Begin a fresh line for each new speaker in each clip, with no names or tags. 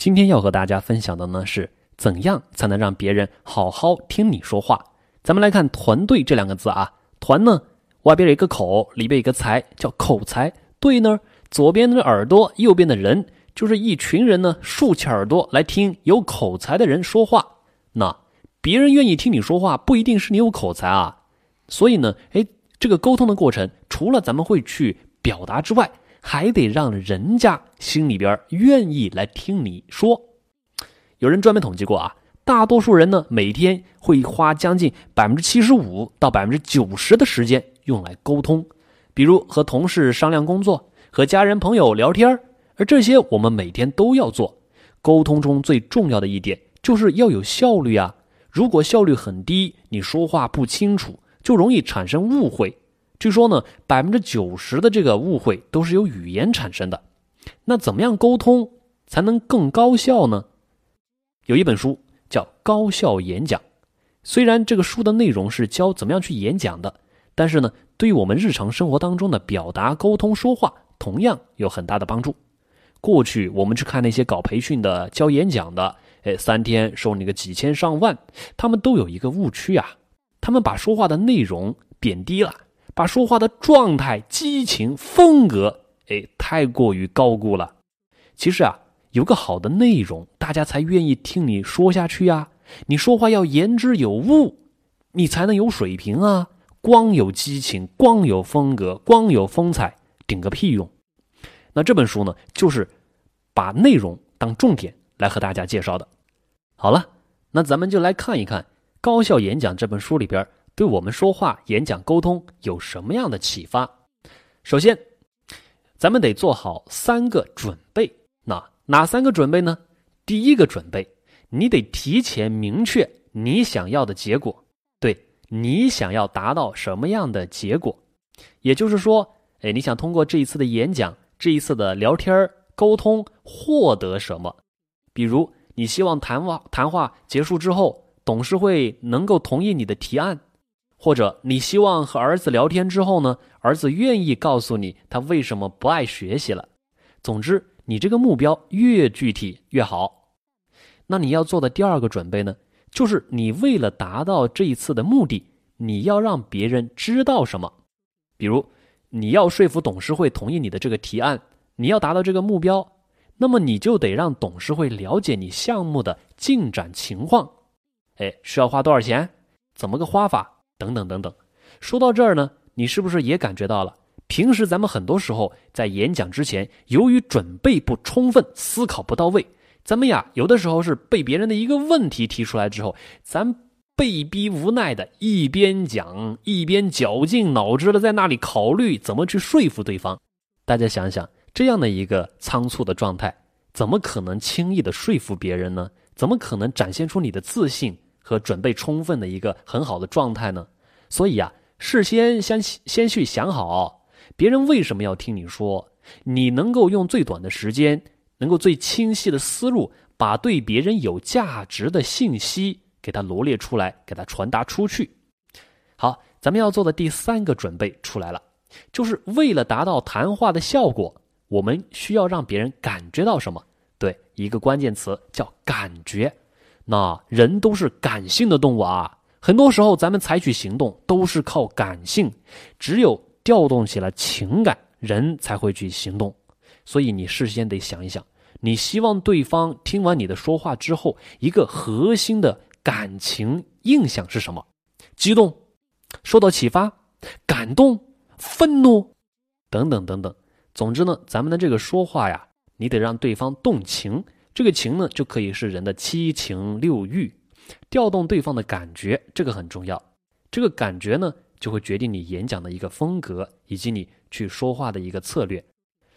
今天要和大家分享的呢是怎样才能让别人好好听你说话。咱们来看“团队”这两个字啊，“团”呢外边有一个口，里边一个才，叫口才；“队”呢左边的耳朵，右边的人，就是一群人呢竖起耳朵来听有口才的人说话。那别人愿意听你说话，不一定是你有口才啊。所以呢，哎，这个沟通的过程，除了咱们会去表达之外，还得让人家心里边愿意来听你说。有人专门统计过啊，大多数人呢每天会花将近百分之七十五到百分之九十的时间用来沟通，比如和同事商量工作，和家人朋友聊天而这些我们每天都要做。沟通中最重要的一点就是要有效率啊！如果效率很低，你说话不清楚，就容易产生误会。据说呢，百分之九十的这个误会都是由语言产生的。那怎么样沟通才能更高效呢？有一本书叫《高效演讲》，虽然这个书的内容是教怎么样去演讲的，但是呢，对于我们日常生活当中的表达、沟通、说话，同样有很大的帮助。过去我们去看那些搞培训的、教演讲的，哎，三天收你个几千上万，他们都有一个误区啊，他们把说话的内容贬低了。把说话的状态、激情、风格，哎，太过于高估了。其实啊，有个好的内容，大家才愿意听你说下去呀。你说话要言之有物，你才能有水平啊。光有激情，光有风格，光有风采，顶个屁用。那这本书呢，就是把内容当重点来和大家介绍的。好了，那咱们就来看一看《高效演讲》这本书里边。对我们说话、演讲、沟通有什么样的启发？首先，咱们得做好三个准备。那哪三个准备呢？第一个准备，你得提前明确你想要的结果。对你想要达到什么样的结果？也就是说，哎，你想通过这一次的演讲、这一次的聊天沟通获得什么？比如，你希望谈话谈话结束之后，董事会能够同意你的提案。或者你希望和儿子聊天之后呢，儿子愿意告诉你他为什么不爱学习了。总之，你这个目标越具体越好。那你要做的第二个准备呢，就是你为了达到这一次的目的，你要让别人知道什么。比如，你要说服董事会同意你的这个提案，你要达到这个目标，那么你就得让董事会了解你项目的进展情况。哎，需要花多少钱？怎么个花法？等等等等，说到这儿呢，你是不是也感觉到了？平时咱们很多时候在演讲之前，由于准备不充分，思考不到位，咱们呀有的时候是被别人的一个问题提出来之后，咱被逼无奈的一边讲一边绞尽脑汁的在那里考虑怎么去说服对方。大家想想，这样的一个仓促的状态，怎么可能轻易的说服别人呢？怎么可能展现出你的自信？和准备充分的一个很好的状态呢，所以啊，事先先先去想好，别人为什么要听你说，你能够用最短的时间，能够最清晰的思路，把对别人有价值的信息给他罗列出来，给他传达出去。好，咱们要做的第三个准备出来了，就是为了达到谈话的效果，我们需要让别人感觉到什么？对，一个关键词叫感觉。那人都是感性的动物啊，很多时候咱们采取行动都是靠感性，只有调动起了情感，人才会去行动。所以你事先得想一想，你希望对方听完你的说话之后，一个核心的感情印象是什么？激动、受到启发、感动、愤怒，等等等等。总之呢，咱们的这个说话呀，你得让对方动情。这个情呢，就可以是人的七情六欲，调动对方的感觉，这个很重要。这个感觉呢，就会决定你演讲的一个风格，以及你去说话的一个策略。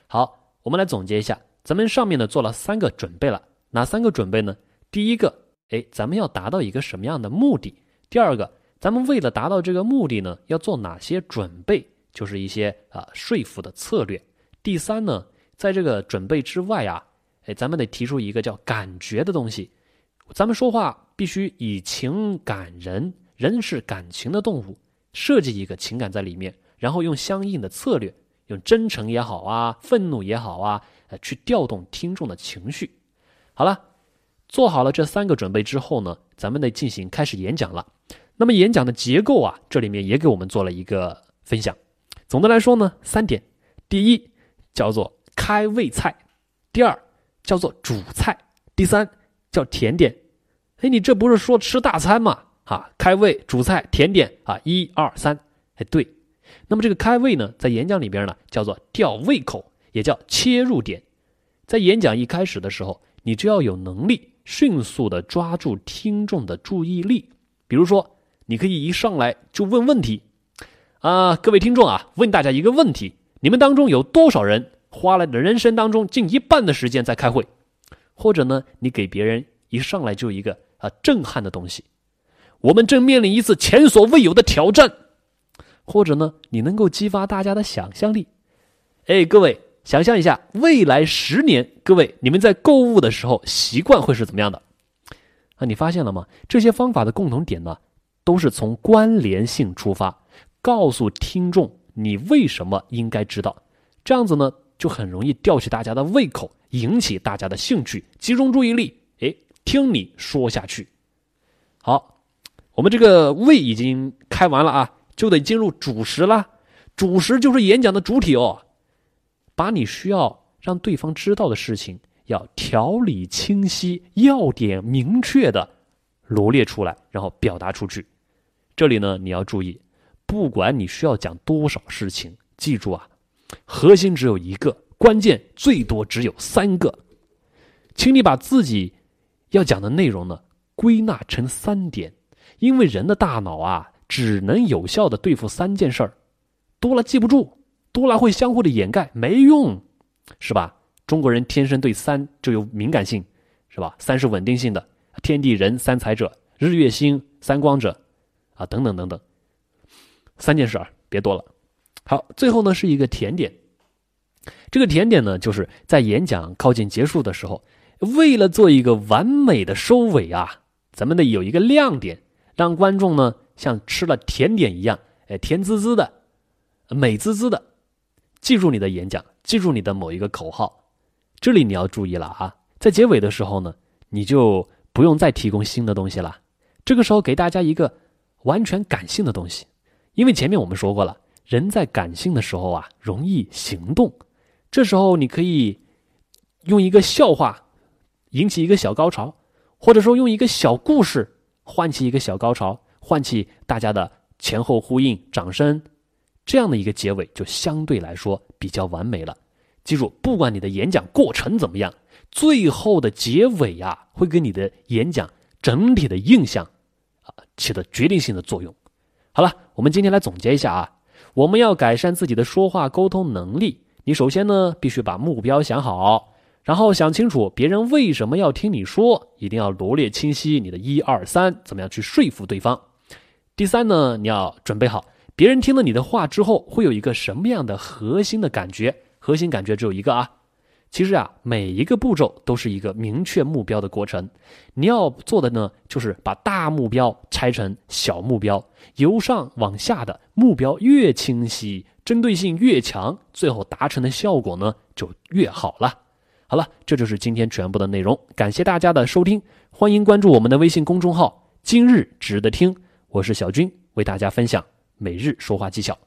好，我们来总结一下，咱们上面呢做了三个准备了，哪三个准备呢？第一个，哎，咱们要达到一个什么样的目的？第二个，咱们为了达到这个目的呢，要做哪些准备？就是一些啊说服的策略。第三呢，在这个准备之外啊。哎，咱们得提出一个叫感觉的东西。咱们说话必须以情感人，人是感情的动物，设计一个情感在里面，然后用相应的策略，用真诚也好啊，愤怒也好啊，呃，去调动听众的情绪。好了，做好了这三个准备之后呢，咱们得进行开始演讲了。那么演讲的结构啊，这里面也给我们做了一个分享。总的来说呢，三点：第一叫做开胃菜，第二叫做主菜，第三叫甜点。哎，你这不是说吃大餐吗？啊，开胃、主菜、甜点啊，一二三，哎，对。那么这个开胃呢，在演讲里边呢，叫做吊胃口，也叫切入点。在演讲一开始的时候，你就要有能力迅速的抓住听众的注意力。比如说，你可以一上来就问问题，啊，各位听众啊，问大家一个问题：你们当中有多少人花了你的人生当中近一半的时间在开会？或者呢，你给别人一上来就一个啊震撼的东西，我们正面临一次前所未有的挑战。或者呢，你能够激发大家的想象力。哎，各位。想象一下，未来十年，各位你们在购物的时候习惯会是怎么样的？啊，你发现了吗？这些方法的共同点呢，都是从关联性出发，告诉听众你为什么应该知道。这样子呢，就很容易吊起大家的胃口，引起大家的兴趣，集中注意力，哎，听你说下去。好，我们这个胃已经开完了啊，就得进入主食了。主食就是演讲的主体哦。把你需要让对方知道的事情，要条理清晰、要点明确的罗列出来，然后表达出去。这里呢，你要注意，不管你需要讲多少事情，记住啊，核心只有一个，关键最多只有三个。请你把自己要讲的内容呢归纳成三点，因为人的大脑啊，只能有效的对付三件事儿，多了记不住。多了会相互的掩盖，没用，是吧？中国人天生对三就有敏感性，是吧？三是稳定性的，天地人三才者，日月星三光者，啊，等等等等，三件事儿，别多了。好，最后呢是一个甜点，这个甜点呢就是在演讲靠近结束的时候，为了做一个完美的收尾啊，咱们得有一个亮点，让观众呢像吃了甜点一样，哎，甜滋滋的，美滋滋的。记住你的演讲，记住你的某一个口号。这里你要注意了啊，在结尾的时候呢，你就不用再提供新的东西了。这个时候给大家一个完全感性的东西，因为前面我们说过了，人在感性的时候啊，容易行动。这时候你可以用一个笑话引起一个小高潮，或者说用一个小故事唤起一个小高潮，唤起大家的前后呼应、掌声。这样的一个结尾就相对来说比较完美了。记住，不管你的演讲过程怎么样，最后的结尾呀，会给你的演讲整体的印象啊起了决定性的作用。好了，我们今天来总结一下啊，我们要改善自己的说话沟通能力，你首先呢必须把目标想好，然后想清楚别人为什么要听你说，一定要罗列清晰你的一二三，怎么样去说服对方。第三呢，你要准备好。别人听了你的话之后，会有一个什么样的核心的感觉？核心感觉只有一个啊。其实啊，每一个步骤都是一个明确目标的过程。你要做的呢，就是把大目标拆成小目标，由上往下的目标越清晰，针对性越强，最后达成的效果呢就越好了。好了，这就是今天全部的内容。感谢大家的收听，欢迎关注我们的微信公众号“今日值得听”，我是小军，为大家分享。每日说话技巧。